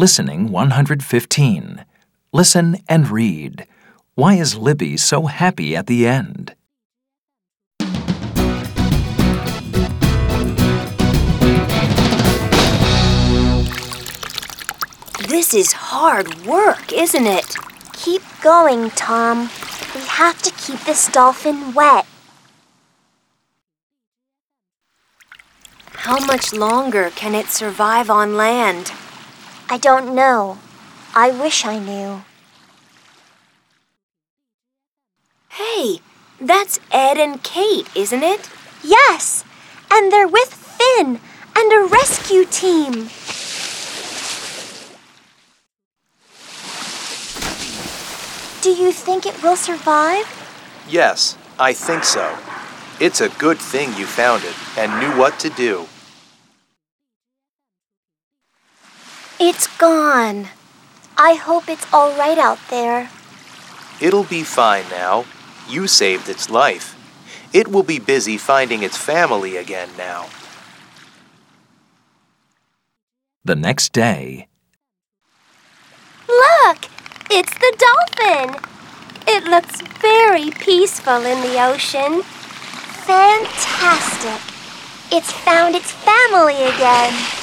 Listening 115. Listen and read. Why is Libby so happy at the end? This is hard work, isn't it? Keep going, Tom. We have to keep this dolphin wet. How much longer can it survive on land? I don't know. I wish I knew. Hey, that's Ed and Kate, isn't it? Yes, and they're with Finn and a rescue team. Do you think it will survive? Yes, I think so. It's a good thing you found it and knew what to do. It's gone. I hope it's all right out there. It'll be fine now. You saved its life. It will be busy finding its family again now. The next day. Look! It's the dolphin! It looks very peaceful in the ocean. Fantastic! It's found its family again.